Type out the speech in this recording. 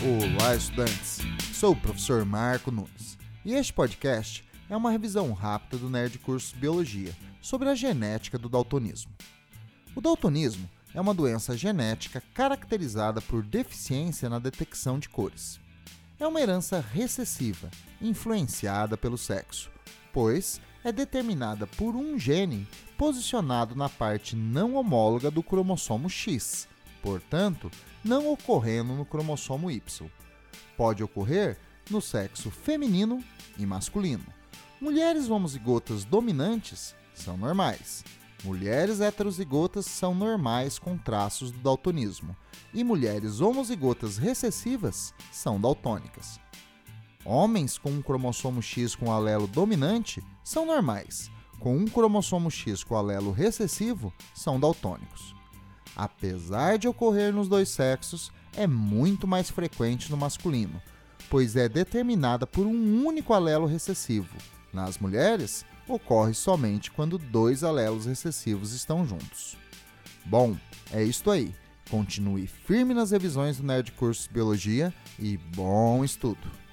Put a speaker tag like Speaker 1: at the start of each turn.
Speaker 1: Olá, estudantes! Sou o professor Marco Nunes e este podcast é uma revisão rápida do Nerd Curso Biologia sobre a genética do daltonismo. O daltonismo é uma doença genética caracterizada por deficiência na detecção de cores. É uma herança recessiva, influenciada pelo sexo, pois é determinada por um gene posicionado na parte não homóloga do cromossomo X, portanto, não ocorrendo no cromossomo Y. Pode ocorrer no sexo feminino e masculino. Mulheres homozigotas dominantes são normais. Mulheres heterozigotas são normais com traços do daltonismo, e mulheres homozigotas recessivas são daltônicas. Homens com um cromossomo X com alelo dominante são normais, com um cromossomo X com alelo recessivo são daltônicos. Apesar de ocorrer nos dois sexos, é muito mais frequente no masculino, pois é determinada por um único alelo recessivo. Nas mulheres, ocorre somente quando dois alelos recessivos estão juntos. Bom, é isto aí. Continue firme nas revisões do Nerd Cursos Biologia e bom estudo!